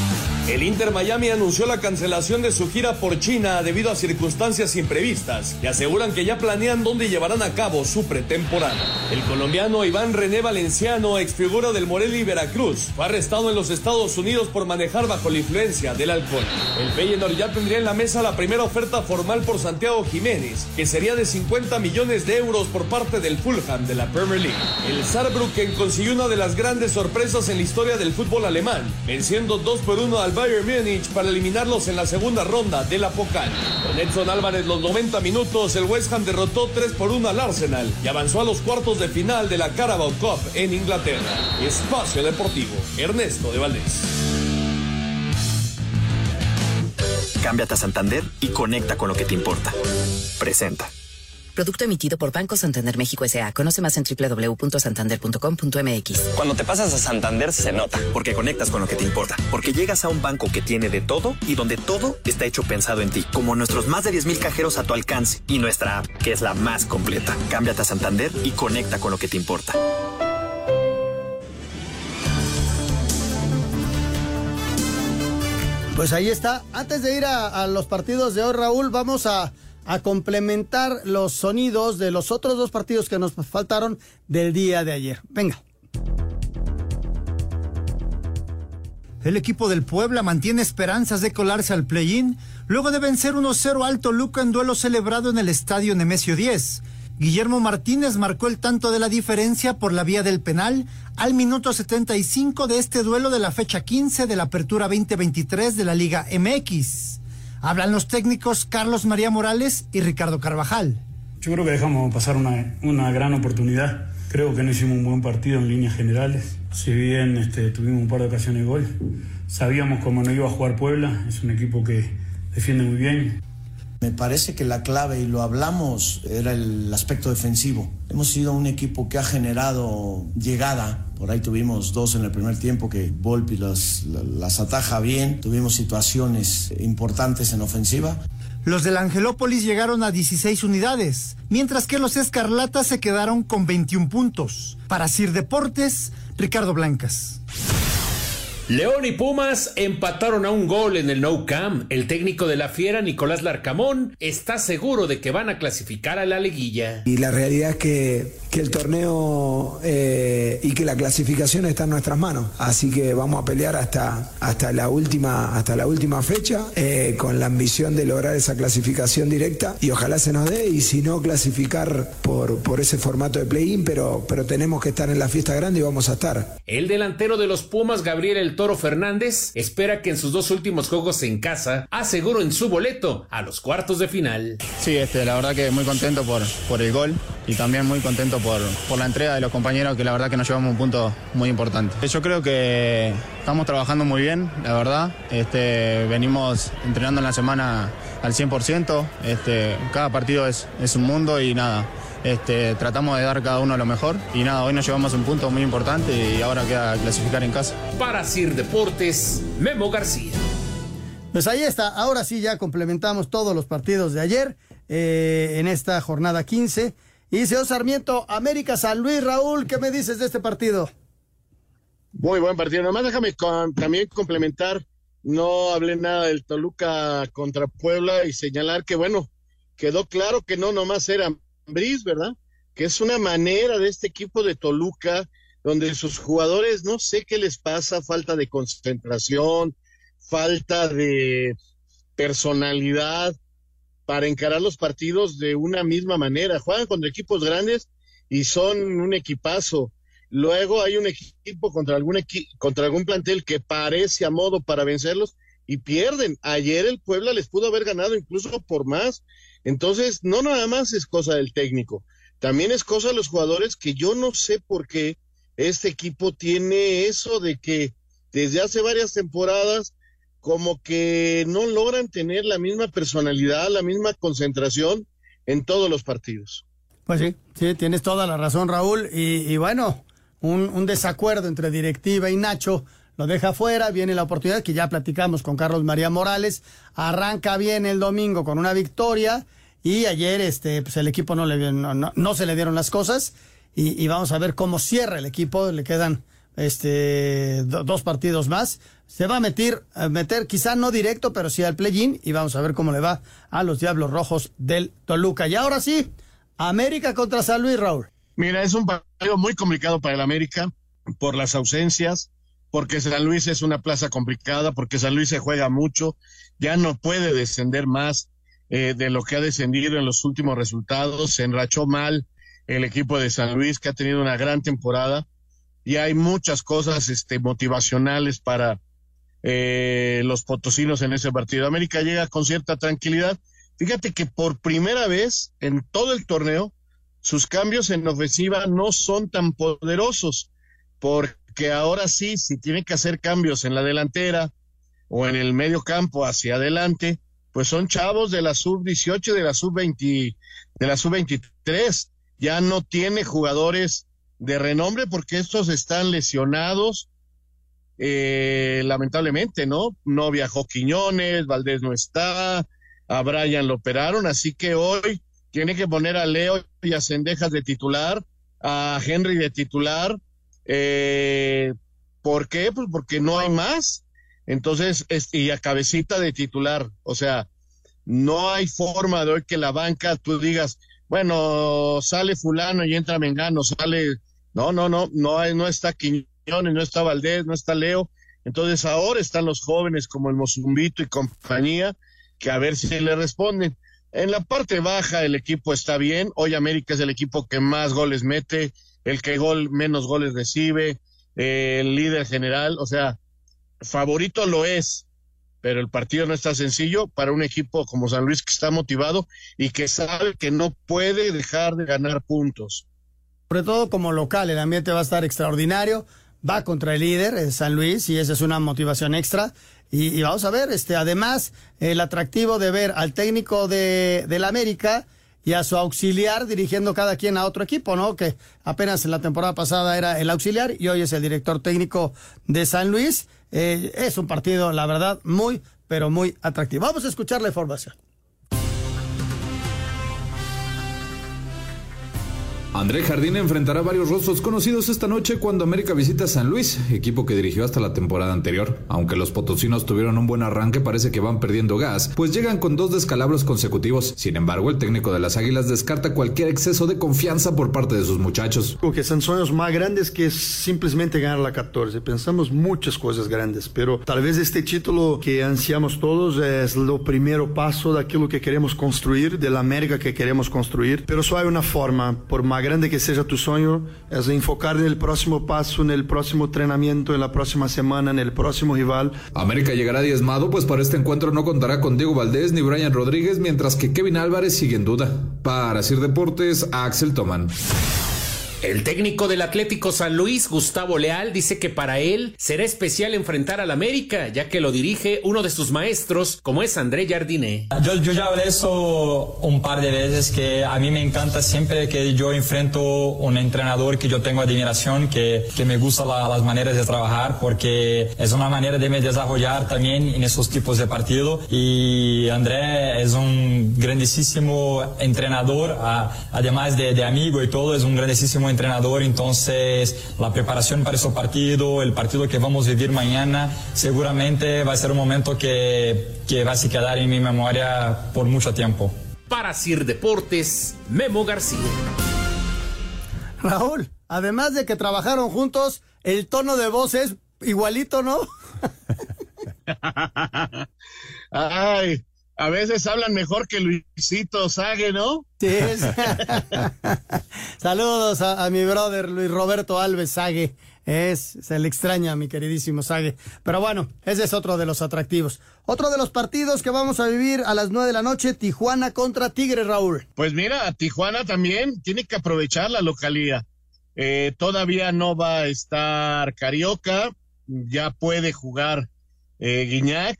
S33: El Inter Miami anunció la cancelación de su gira por China debido a circunstancias imprevistas y aseguran que ya planean dónde llevarán a cabo su pretemporada. El colombiano Iván René Valenciano, exfigura del Morelia y Veracruz, fue arrestado en los Estados Unidos por manejar bajo la influencia del alcohol. El Feyenoord ya tendría en la mesa la primera oferta formal por Santiago Jiménez, que sería de 50 millones de euros por parte del Fulham de la Premier League. El Saarbrücken consiguió una de las grandes sorpresas en la historia del fútbol alemán, venciendo 2 por 1 al Bayern Múnich para eliminarlos en la segunda ronda de la Pokal. Con Edson Álvarez los 90 minutos, el West Ham derrotó 3 por 1 al Arsenal y avanzó a los cuartos de final de la Carabao Cup en Inglaterra. Espacio Deportivo, Ernesto de Valdés.
S34: Cámbiate a Santander y conecta con lo que te importa. Presenta.
S35: Producto emitido por Banco Santander México S.A. Conoce más en www.santander.com.mx.
S34: Cuando te pasas a Santander se nota, porque conectas con lo que te importa, porque llegas a un banco que tiene de todo y donde todo está hecho pensado en ti, como nuestros más de 10.000 cajeros a tu alcance y nuestra app, que es la más completa. Cámbiate a Santander y conecta con lo que te importa.
S6: Pues ahí está. Antes de ir a, a los partidos de hoy, Raúl, vamos a, a complementar los sonidos de los otros dos partidos que nos faltaron del día de ayer. Venga.
S26: El equipo del Puebla mantiene esperanzas de colarse al play-in luego de vencer 1-0 Alto Luca en duelo celebrado en el estadio Nemesio 10. Guillermo Martínez marcó el tanto de la diferencia por la vía del penal al minuto 75 de este duelo de la fecha 15 de la Apertura 2023 de la Liga MX. Hablan los técnicos Carlos María Morales y Ricardo Carvajal.
S36: Yo creo que dejamos pasar una, una gran oportunidad. Creo que no hicimos un buen partido en líneas generales. Si bien este, tuvimos un par de ocasiones de gol, sabíamos cómo no iba a jugar Puebla. Es un equipo que defiende muy bien.
S37: Me parece que la clave, y lo hablamos, era el aspecto defensivo. Hemos sido un equipo que ha generado llegada. Por ahí tuvimos dos en el primer tiempo que Volpi las, ataja bien. Tuvimos situaciones importantes en ofensiva.
S26: Los del Angelópolis llegaron a 16 unidades, mientras que los Escarlatas se quedaron con 21 puntos. Para Sir Deportes, Ricardo Blancas.
S38: León y Pumas empataron a un gol en el No Cam. El técnico de la Fiera, Nicolás Larcamón, está seguro de que van a clasificar a la liguilla.
S39: Y la realidad es que, que el torneo eh, y que la clasificación está en nuestras manos. Así que vamos a pelear hasta, hasta, la, última, hasta la última fecha eh, con la ambición de lograr esa clasificación directa y ojalá se nos dé y si no clasificar por, por ese formato de play-in, pero, pero tenemos que estar en la fiesta grande y vamos a estar.
S38: El delantero de los Pumas, Gabriel El Toro Fernández, espera que en sus dos últimos juegos en casa aseguro en su boleto a los cuartos de final.
S40: Sí, este, la verdad que muy contento por, por el gol y también muy contento por, por la entrega de los compañeros que la verdad que nos llevamos un punto muy importante. Yo creo que estamos trabajando muy bien, la verdad. Este, venimos entrenando en la semana al 100%. Este, cada partido es, es un mundo y nada. Este, tratamos de dar cada uno lo mejor y nada, hoy nos llevamos un punto muy importante y ahora queda clasificar en casa.
S38: Para Sir Deportes, Memo García.
S6: Pues ahí está, ahora sí ya complementamos todos los partidos de ayer eh, en esta jornada 15. Y señor Sarmiento, América San Luis, Raúl, ¿qué me dices de este partido?
S9: Muy buen partido. Nomás déjame con- también complementar. No hablé nada del Toluca contra Puebla y señalar que, bueno, quedó claro que no nomás era Briz, ¿verdad? Que es una manera de este equipo de Toluca, donde sus jugadores, no sé qué les pasa, falta de concentración, falta de personalidad para encarar los partidos de una misma manera. Juegan contra equipos grandes y son un equipazo. Luego hay un equipo contra algún contra algún plantel que parece a modo para vencerlos y pierden. Ayer el Puebla les pudo haber ganado incluso por más. Entonces, no nada más es cosa del técnico, también es cosa de los jugadores que yo no sé por qué este equipo tiene eso de que desde hace varias temporadas como que no logran tener la misma personalidad, la misma concentración en todos los partidos.
S6: Pues sí, sí, tienes toda la razón, Raúl. Y, y bueno, un, un desacuerdo entre directiva y Nacho lo deja fuera. Viene la oportunidad que ya platicamos con Carlos María Morales. Arranca bien el domingo con una victoria. Y ayer este, pues el equipo no, le, no, no- se le dieron las cosas. Y, vamos a ver cómo cierra el equipo. Le quedan este, do- dos partidos más. Se va a meter, meter, quizá no directo, pero sí al play-in. Y vamos a ver cómo le va a los Diablos Rojos del Toluca. Y ahora sí, América contra San Luis, Raúl.
S9: Mira, es un partido muy complicado para el América por las ausencias, porque San Luis es una plaza complicada, porque San Luis se juega mucho, ya no puede descender más eh, de lo que ha descendido en los últimos resultados, se enrachó mal el equipo de San Luis, que ha tenido una gran temporada, y hay muchas cosas este, motivacionales para eh, los potosinos en ese partido. América llega con cierta tranquilidad. Fíjate que por primera vez en todo el torneo, sus cambios en ofensiva no son tan poderosos, porque ahora sí, si tiene que hacer cambios en la delantera o en el medio campo hacia adelante, pues son chavos de la sub 18, de la sub 20, de la sub 23. Ya no tiene jugadores de renombre porque estos están lesionados, eh, lamentablemente, ¿no? No viajó Quiñones, Valdés no está, a Brian lo operaron, así que hoy tiene que poner a Leo y a Cendejas de titular, a Henry de titular. Eh, ¿Por qué? Pues porque no hay más. Entonces, es- y a Cabecita de titular. O sea, no hay forma de hoy que la banca tú digas, bueno, sale fulano y entra Mengano, sale. No, no, no, no, hay, no está Quiñones, no está Valdés, no está Leo. Entonces ahora están los jóvenes como el Mozumbito y compañía, que a ver si le responden. En la parte baja el equipo está bien. Hoy América es el equipo que más goles mete, el que gol menos goles recibe, el líder general. O sea, favorito lo es, pero el partido no está sencillo para un equipo como San Luis que está motivado y que sabe que no puede dejar de ganar puntos.
S6: Sobre todo como local, el ambiente va a estar extraordinario. Va contra el líder, eh, San Luis, y esa es una motivación extra. Y, y vamos a ver, este, además, el atractivo de ver al técnico de, del América y a su auxiliar dirigiendo cada quien a otro equipo, ¿no? Que apenas en la temporada pasada era el auxiliar y hoy es el director técnico de San Luis. Eh, es un partido, la verdad, muy, pero muy atractivo. Vamos a escuchar la información.
S10: André Jardín enfrentará varios rostros conocidos esta noche cuando América visita San Luis, equipo que dirigió hasta la temporada anterior. Aunque los potosinos tuvieron un buen arranque, parece que van perdiendo gas, pues llegan con dos descalabros consecutivos. Sin embargo, el técnico de las Águilas descarta cualquier exceso de confianza por parte de sus muchachos.
S41: Porque son sueños más grandes que simplemente ganar la 14. Pensamos muchas cosas grandes, pero tal vez este título que ansiamos todos es lo primero paso de aquello que queremos construir, de la América que queremos construir. Pero solo hay una forma, por más grande que sea tu sueño, es enfocar en el próximo paso, en el próximo entrenamiento, en la próxima semana, en el próximo rival.
S10: América llegará diezmado, pues para este encuentro no contará con Diego Valdés ni Brian Rodríguez, mientras que Kevin Álvarez sigue en duda. Para Sir Deportes, Axel Toman.
S38: El técnico del Atlético San Luis, Gustavo Leal, dice que para él será especial enfrentar al América, ya que lo dirige uno de sus maestros, como es André Jardiné.
S42: Yo, yo ya hablé eso un par de veces, que a mí me encanta siempre que yo enfrento un entrenador que yo tengo admiración, que, que me gusta la- las maneras de trabajar, porque es una manera de me desarrollar también en esos tipos de partido. Y André es un grandísimo entrenador, además de, de amigo y todo, es un grandísimo entrenador, entonces la preparación para ese partido, el partido que vamos a vivir mañana, seguramente va a ser un momento que, que va a quedar en mi memoria por mucho tiempo.
S38: Para Sir Deportes, Memo García.
S6: Raúl, además de que trabajaron juntos, el tono de voz es igualito, ¿no? [LAUGHS]
S9: Ay, a veces hablan mejor que Luisito Sague, ¿no?
S6: Sí. es- [LAUGHS] Saludos a, a mi brother Luis Roberto Alves Sague. Es, se le extraña, mi queridísimo Sague. Pero bueno, ese es otro de los atractivos. Otro de los partidos que vamos a vivir a las nueve de la noche, Tijuana contra Tigres, Raúl.
S9: Pues mira, Tijuana también tiene que aprovechar la localía. Eh, todavía no va a estar Carioca, ya puede jugar eh, Guiñac.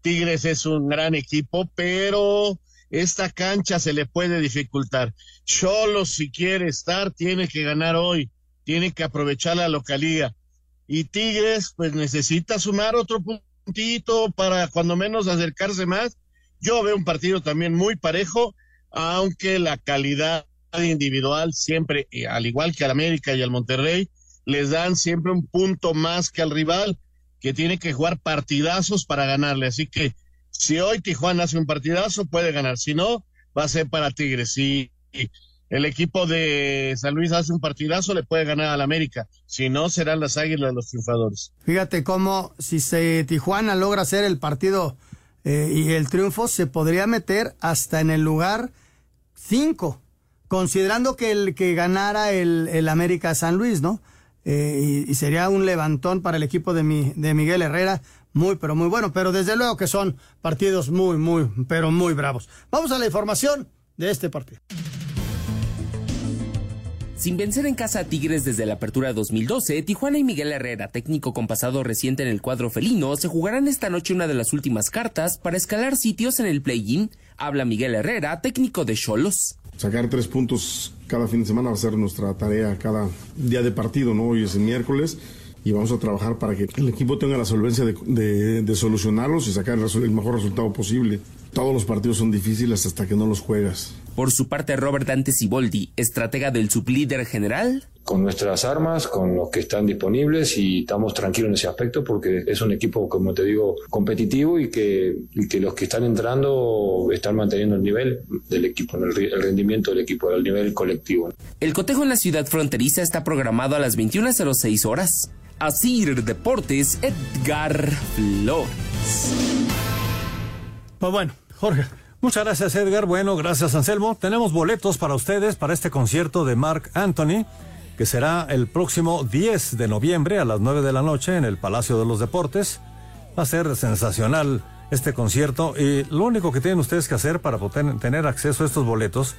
S9: Tigres es un gran equipo, pero esta cancha se le puede dificultar. Solo si quiere estar, tiene que ganar hoy, tiene que aprovechar la localía. Y Tigres, pues necesita sumar otro puntito para cuando menos acercarse más. Yo veo un partido también muy parejo, aunque la calidad individual siempre, eh, al igual que al América y al Monterrey, les dan siempre un punto más que al rival, que tiene que jugar partidazos para ganarle. Así que si hoy Tijuana hace un partidazo, puede ganar. Si no, va a ser para Tigres. Si el equipo de San Luis hace un partidazo, le puede ganar al América. Si no, serán las águilas los triunfadores.
S6: Fíjate cómo si se Tijuana logra hacer el partido eh, y el triunfo, se podría meter hasta en el lugar 5, considerando que el que ganara el, el América San Luis, ¿no? Eh, y, y sería un levantón para el equipo de, mi, de Miguel Herrera, muy, pero muy bueno. Pero desde luego que son partidos muy, muy, pero muy bravos. Vamos a la información de este partido.
S43: Sin vencer en casa a Tigres desde la apertura 2012, Tijuana y Miguel Herrera, técnico con pasado reciente en el cuadro felino, se jugarán esta noche una de las últimas cartas para escalar sitios en el play-in. Habla Miguel Herrera, técnico de Cholos.
S44: Sacar tres puntos cada fin de semana va a ser nuestra tarea cada día de partido, ¿no? Hoy es el miércoles y vamos a trabajar para que el equipo tenga la solvencia de, solucionarlos y sacar el mejor resultado posible. Todos los partidos son difíciles hasta que no los juegas.
S43: Por su parte, Robert Dante Siboldi, estratega del sublíder general,
S45: con nuestras armas, con los que están disponibles y estamos tranquilos en ese aspecto porque es un equipo, como te digo, competitivo y que, y que los que están entrando están manteniendo el nivel del equipo, el rendimiento del equipo, el nivel colectivo.
S43: el cotejo en la ciudad fronteriza está programado a las 21.06 horas. Asir Deportes, Edgar Flores.
S6: Pues bueno, Jorge.
S12: Muchas gracias, Edgar. Bueno, gracias, Anselmo. Tenemos boletos para ustedes para este concierto de Mark Anthony, que será el próximo 10 de noviembre a las 9 de la noche en el Palacio de los Deportes. Va a ser sensacional este concierto y lo único que tienen ustedes que hacer para poder tener acceso a estos boletos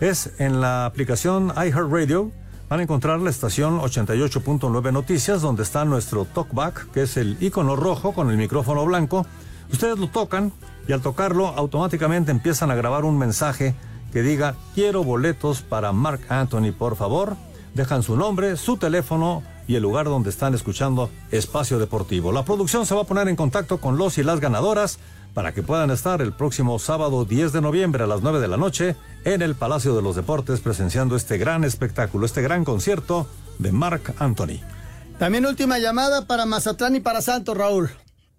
S12: es en la aplicación iHeartRadio. Van a encontrar la estación 88.9 Noticias, donde está nuestro talkback, que es el icono rojo con el micrófono blanco. Ustedes lo tocan y al tocarlo automáticamente empiezan a grabar un mensaje que diga quiero boletos para Mark Anthony, por favor. Dejan su nombre, su teléfono y el lugar donde están escuchando Espacio Deportivo. La producción se va a poner en contacto con los y las ganadoras para que puedan estar el próximo sábado 10 de noviembre a las 9 de la noche en el Palacio de los Deportes presenciando este gran espectáculo, este gran concierto de Mark Anthony.
S6: También última llamada para Mazatlán y para Santos, Raúl.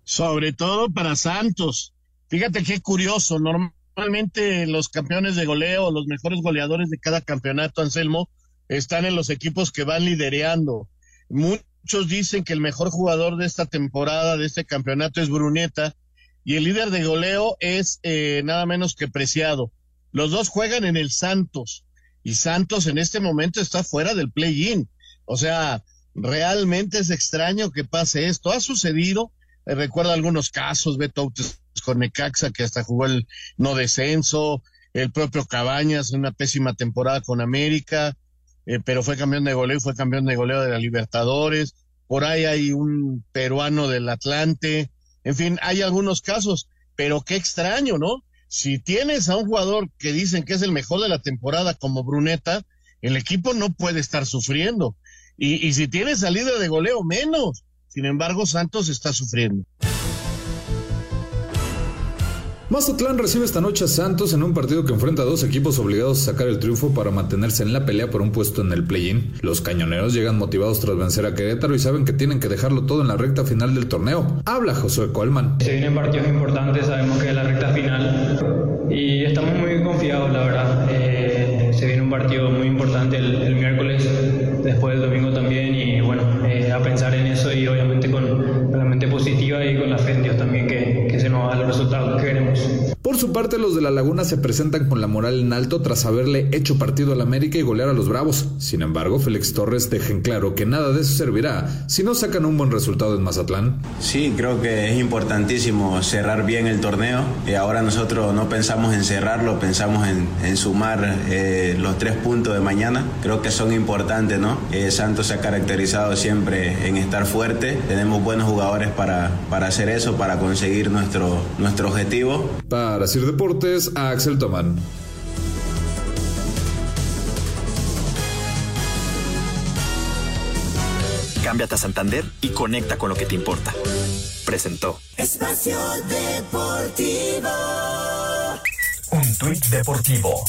S9: sobre todo para Santos. Fíjate qué curioso, normalmente los campeones de goleo, los mejores goleadores de cada campeonato, Anselmo, están en los equipos que van lidereando. Muchos dicen que el mejor jugador de esta temporada, de este campeonato, es Bruneta, y el líder de goleo es eh, nada menos que Preciado. Los dos juegan en el Santos, y Santos en este momento está fuera del play-in. O sea, realmente es extraño que pase esto. Ha sucedido, eh, recuerdo algunos casos, Beto con Necaxa, que hasta jugó el no descenso, el propio Cabañas, una pésima temporada con América, eh, pero fue campeón de goleo y fue campeón de goleo de la Libertadores. Por ahí hay un peruano del Atlante. En fin, hay algunos casos, pero qué extraño, ¿no? Si tienes a un jugador que dicen que es el mejor de la temporada como Bruneta, el equipo no puede estar sufriendo. Y, si tienes al líder de goleo, menos. Sin embargo, Santos está sufriendo.
S10: Mazatlán recibe esta noche a Santos en un partido que enfrenta a dos equipos obligados a sacar el triunfo para mantenerse en la pelea por un puesto en el play-in. Los cañoneros llegan motivados tras vencer a Querétaro y saben que tienen que dejarlo todo en la recta final del torneo. Habla Josué Colman.
S46: Se vienen partidos importantes, sabemos que es la recta final y estamos muy confiados, la verdad. Eh, se viene un partido muy importante el, miércoles, después del domingo también y bueno, eh, a pensar en eso y obviamente con, la mente positiva y con la fe Dios también que, que se nos da los resultados que queremos. direction.
S10: Por su parte, los de la Laguna se presentan con la moral en alto tras haberle hecho partido al América y golear a los Bravos. Sin embargo, Félix Torres deja en claro que nada de eso servirá si no sacan un buen resultado en Mazatlán.
S47: Sí, creo que es importantísimo cerrar bien el torneo. y eh, ahora nosotros no pensamos en cerrarlo, pensamos en, sumar eh, los tres puntos de mañana. Creo que son importantes, ¿no? Eh, Santos se ha caracterizado siempre en estar fuerte. Tenemos buenos jugadores para, para hacer eso, para conseguir nuestro, nuestro objetivo.
S10: Para Sir Deportes, a Axel Tomán.
S34: Cámbiate a Santander y conecta con lo que te importa. Presentó.
S48: Espacio Deportivo.
S25: Un tuit deportivo.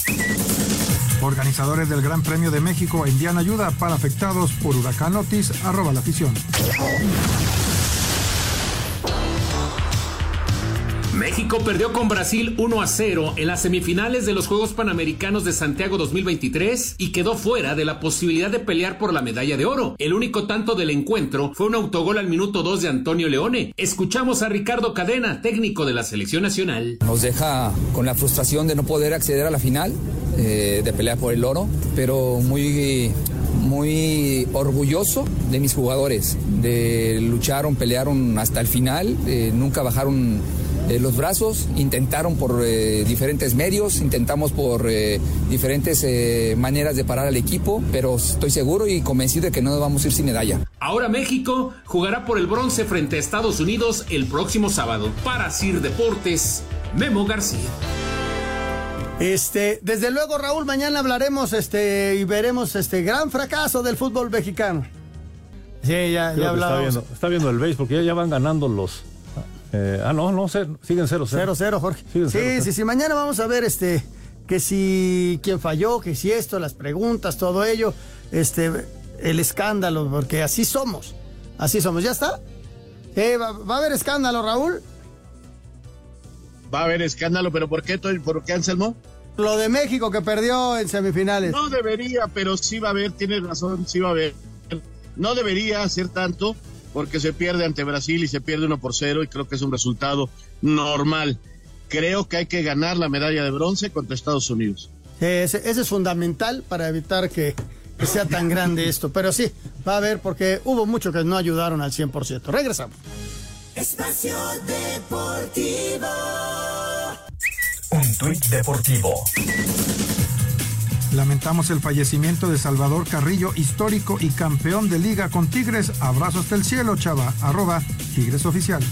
S1: Organizadores del Gran Premio de México envían ayuda para afectados por huracán Otis, arroba la afición.
S38: México perdió con Brasil 1 a 0 en las semifinales de los Juegos Panamericanos de Santiago 2023 y quedó fuera de la posibilidad de pelear por la medalla de oro. El único tanto del encuentro fue un autogol al minuto 2 de Antonio Leone. Escuchamos a Ricardo Cadena, técnico de la selección nacional.
S49: Nos deja con la frustración de no poder acceder a la final, eh, de pelear por el oro, pero muy muy orgulloso de mis jugadores, de lucharon, pelearon hasta el final, eh, nunca bajaron eh, los brazos, intentaron por eh, diferentes medios, intentamos por eh, diferentes maneras de parar al equipo, pero estoy seguro y convencido de que no nos vamos a ir sin medalla.
S38: Ahora México jugará por el bronce frente a Estados Unidos el próximo sábado. Para Sir Deportes, Memo García.
S6: Este, desde luego, Raúl, mañana hablaremos este y veremos este gran fracaso del fútbol mexicano.
S12: Sí, ya, ya hablamos. Está viendo, está viendo el base porque ya van ganando los eh, ah, no, no, siguen 0-0.
S6: 0-0, Jorge. sí, sí, sí. Mañana vamos a ver este que si quién falló, que si esto, las preguntas, todo ello, este, el escándalo, porque así somos. Así somos. ¿Ya está? Eh, ¿va, a haber escándalo, Raúl?
S9: Va a haber escándalo, pero ¿por qué, ¿por qué Anselmo?
S6: Lo de México que perdió en semifinales.
S9: No debería, pero sí va a haber, tienes razón, sí va a haber. No debería ser tanto, porque se pierde ante Brasil y se pierde uno por cero y creo que es un resultado normal. Creo que hay que ganar la medalla de bronce contra Estados Unidos.
S6: Ese, es fundamental para evitar que, sea tan grande esto. Pero sí, va a haber porque hubo muchos que no ayudaron al 100%. Regresamos.
S48: Espacio Deportivo.
S25: Un tuit deportivo.
S1: Lamentamos el fallecimiento de Salvador Carrillo, histórico y campeón de liga con Tigres. Abrazo hasta el cielo, chava. Arroba Tigres Oficial.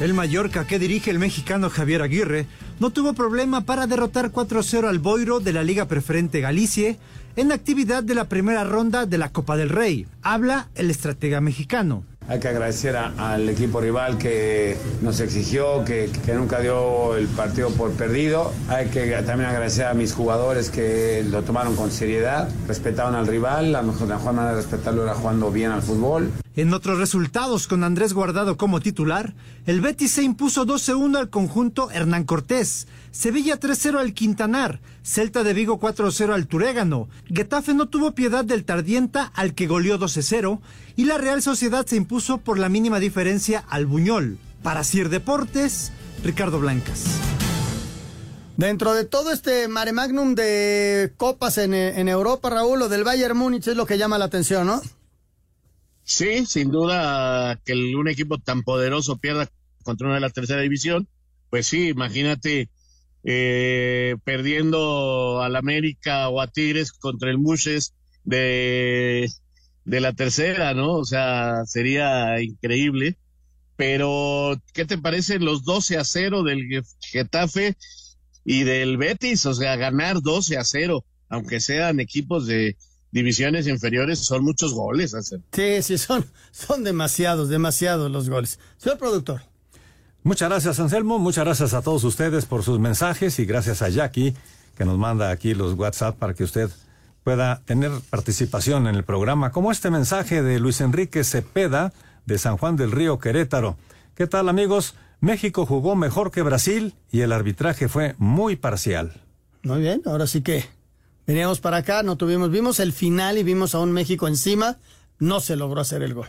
S26: El Mallorca que dirige el mexicano Javier Aguirre no tuvo problema para derrotar 4-0 al Boiro de la Liga Preferente Galicia en la actividad de la primera ronda de la Copa del Rey. Habla el estratega mexicano.
S50: Hay que agradecer al equipo rival que nos exigió, que, nunca dio el partido por perdido. Hay que también agradecer a mis jugadores que lo tomaron con seriedad, respetaron al rival. La mejor manera de respetarlo era jugando bien al fútbol.
S26: En otros resultados, con Andrés Guardado como titular, el Betis se impuso 12-1 al conjunto Hernán Cortés, Sevilla 3-0 al Quintanar, Celta de Vigo 4-0 al Turégano, Getafe no tuvo piedad del Tardienta al que goleó 12-0 y la Real Sociedad se impuso por la mínima diferencia al Buñol. Para Sir Deportes, Ricardo Blancas.
S6: Dentro de todo este mare magnum de copas en, en Europa, Raúl, lo del Bayern Múnich es lo que llama la atención, ¿no?
S9: Sí, sin duda que un equipo tan poderoso pierda contra una de la tercera división, pues sí, imagínate eh, perdiendo al América o a Tigres contra el Muches de, de la tercera, ¿no? O sea, sería increíble. Pero, ¿qué te parecen los 12 a 0 del Getafe y del Betis? O sea, ganar 12 a 0, aunque sean equipos de, divisiones inferiores son muchos goles.
S6: Sí, sí, son, son demasiados, demasiados los goles. Señor productor.
S12: Muchas gracias, Anselmo. Muchas gracias a todos ustedes por sus mensajes y gracias a Jackie que nos manda aquí los WhatsApp para que usted pueda tener participación en el programa, como este mensaje de Luis Enrique Cepeda de San Juan del Río, Querétaro. ¿Qué tal, amigos? México jugó mejor que Brasil y el arbitraje fue muy parcial.
S6: Muy bien, ahora sí que veníamos para acá, no tuvimos, vimos el final y vimos a un México encima, no se logró hacer el gol.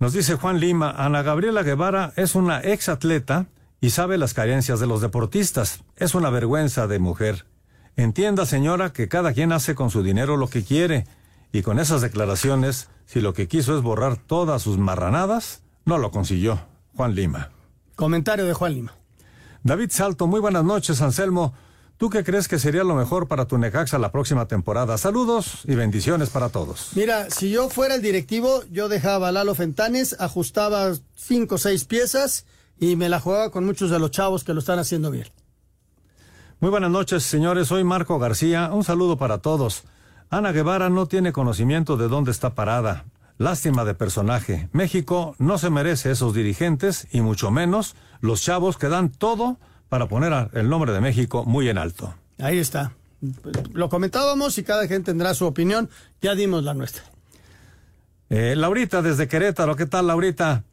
S12: Nos dice Juan Lima, Ana Gabriela Guevara es una ex atleta y sabe las carencias de los deportistas. Es una vergüenza de mujer. Entienda, señora, que cada quien hace con su dinero lo que quiere. Y con esas declaraciones, si lo que quiso es borrar todas sus marranadas, no lo consiguió. Juan Lima.
S6: Comentario de Juan Lima.
S12: David Salto, muy buenas noches, Anselmo. ¿Tú qué crees que sería lo mejor para tu Necaxa la próxima temporada? Saludos y bendiciones para todos.
S6: Mira, si yo fuera el directivo, yo dejaba a Lalo Fentanes, ajustaba cinco o seis piezas y me la jugaba con muchos de los chavos que lo están haciendo bien.
S12: Muy buenas noches, señores. Soy Marco García. Un saludo para todos. Ana Guevara no tiene conocimiento de dónde está parada. Lástima de personaje. México no se merece esos dirigentes y mucho menos los chavos que dan todo para poner el nombre de México muy en alto.
S6: Ahí está. Lo comentábamos y cada gente tendrá su opinión. Ya dimos la nuestra.
S12: Eh, Laurita desde Querétaro. ¿Qué tal, Laurita?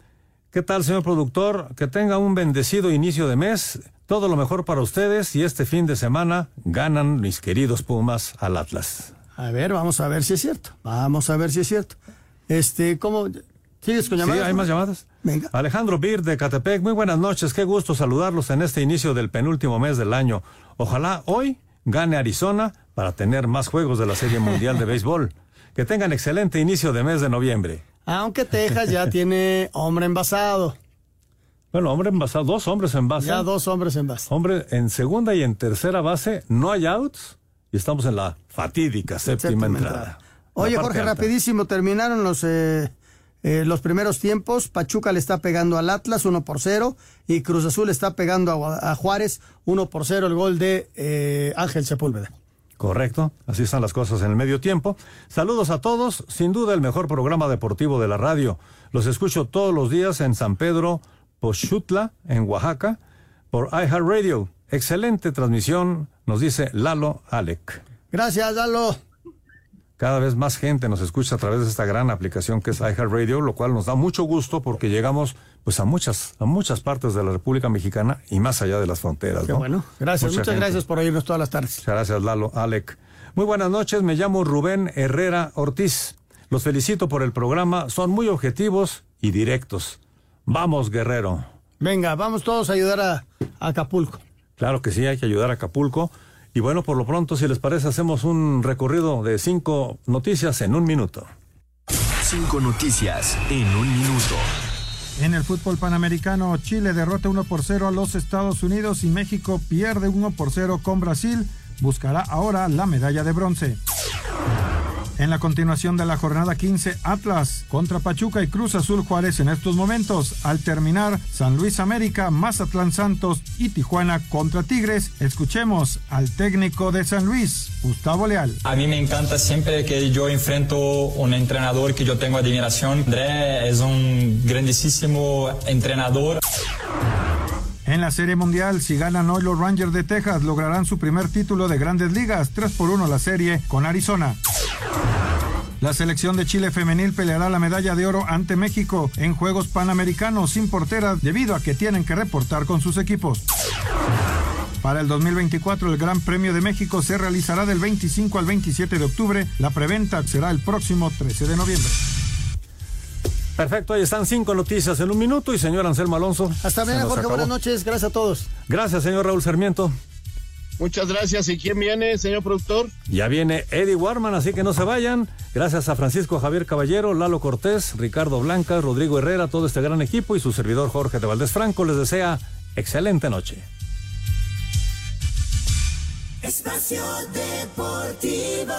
S12: ¿Qué tal, señor productor? Que tenga un bendecido inicio de mes. Todo lo mejor para ustedes y este fin de semana ganan mis queridos Pumas al Atlas.
S6: A ver, vamos a ver si es cierto. Vamos a ver si es cierto. Este, ¿cómo? ¿Sigues con llamadas?
S12: Sí, hay más llamadas. Venga. Alejandro Bir de Catepec, muy buenas noches. Qué gusto saludarlos en este inicio del penúltimo mes del año. Ojalá hoy gane Arizona para tener más juegos de la Serie Mundial de Béisbol. [LAUGHS] Que tengan excelente inicio de mes de noviembre.
S6: Aunque Texas ya [LAUGHS] tiene hombre envasado.
S12: Bueno, hombre envasado, dos hombres en base.
S6: Ya dos hombres en base.
S12: Hombre, en segunda y en tercera base no hay outs y estamos en la fatídica séptima, entrada.
S6: Oye, Jorge, rapidísimo, terminaron los, eh, eh, los primeros tiempos. Pachuca le está pegando al Atlas 1 por 0 y Cruz Azul está pegando a, Juárez 1 por 0 el gol de eh, Ángel Sepúlveda.
S12: Correcto, así están las cosas en el medio tiempo. Saludos a todos, sin duda el mejor programa deportivo de la radio. Los escucho todos los días en San Pedro, Pochutla, en Oaxaca, por iHeartRadio. Excelente transmisión, nos dice Lalo Alec.
S6: Gracias, Lalo.
S12: Cada vez más gente nos escucha a través de esta gran aplicación que es iHeartRadio, lo cual nos da mucho gusto porque llegamos pues a muchas a muchas partes de la República Mexicana y más allá de las fronteras.
S6: Qué bueno. Gracias, muchas gracias por oírnos todas las tardes.
S12: Muchas gracias, Lalo, Alec. Muy buenas noches, me llamo Rubén Herrera Ortiz. Los felicito por el programa, son muy objetivos y directos. Vamos, guerrero.
S6: Venga, vamos todos a ayudar a, a Acapulco.
S12: Claro que sí, hay que ayudar a Acapulco. Y bueno, por lo pronto, si les parece, hacemos un recorrido de cinco noticias en un minuto.
S25: Cinco noticias en un minuto.
S1: En el fútbol panamericano, Chile derrota 1 por 0 a los Estados Unidos y México pierde 1 por 0 con Brasil. Buscará ahora la medalla de bronce. En la continuación de la jornada 15, Atlas contra Pachuca y Cruz Azul Juárez en estos momentos. Al terminar, San Luis América, Mazatlán Santos y Tijuana contra Tigres. Escuchemos al técnico de San Luis, Gustavo Leal.
S42: A mí me encanta siempre que yo enfrento un entrenador que yo tengo admiración. André es un grandísimo entrenador.
S1: En la Serie Mundial, si ganan hoy los Rangers de Texas, lograrán su primer título de grandes ligas, 3 por 1 la serie con Arizona. La selección de Chile femenil peleará la medalla de oro ante México en Juegos Panamericanos sin portera debido a que tienen que reportar con sus equipos. Para el 2024 el Gran Premio de México se realizará del 25 al 27 de octubre. La preventa será el próximo 13 de noviembre.
S12: Perfecto, ahí están cinco noticias en un minuto y señor Anselmo Alonso.
S6: Hasta mañana, Jorge, buenas noches, gracias a todos.
S12: Gracias, señor Raúl Sarmiento.
S9: Muchas gracias. ¿Y quién viene, señor productor?
S12: Ya viene Eddie Warman, así que no se vayan. Gracias a Francisco Javier Caballero, Lalo Cortés, Ricardo Blanca, Rodrigo Herrera, todo este gran equipo y su servidor Jorge de Valdés Franco les desea excelente noche. Espacio Deportivo.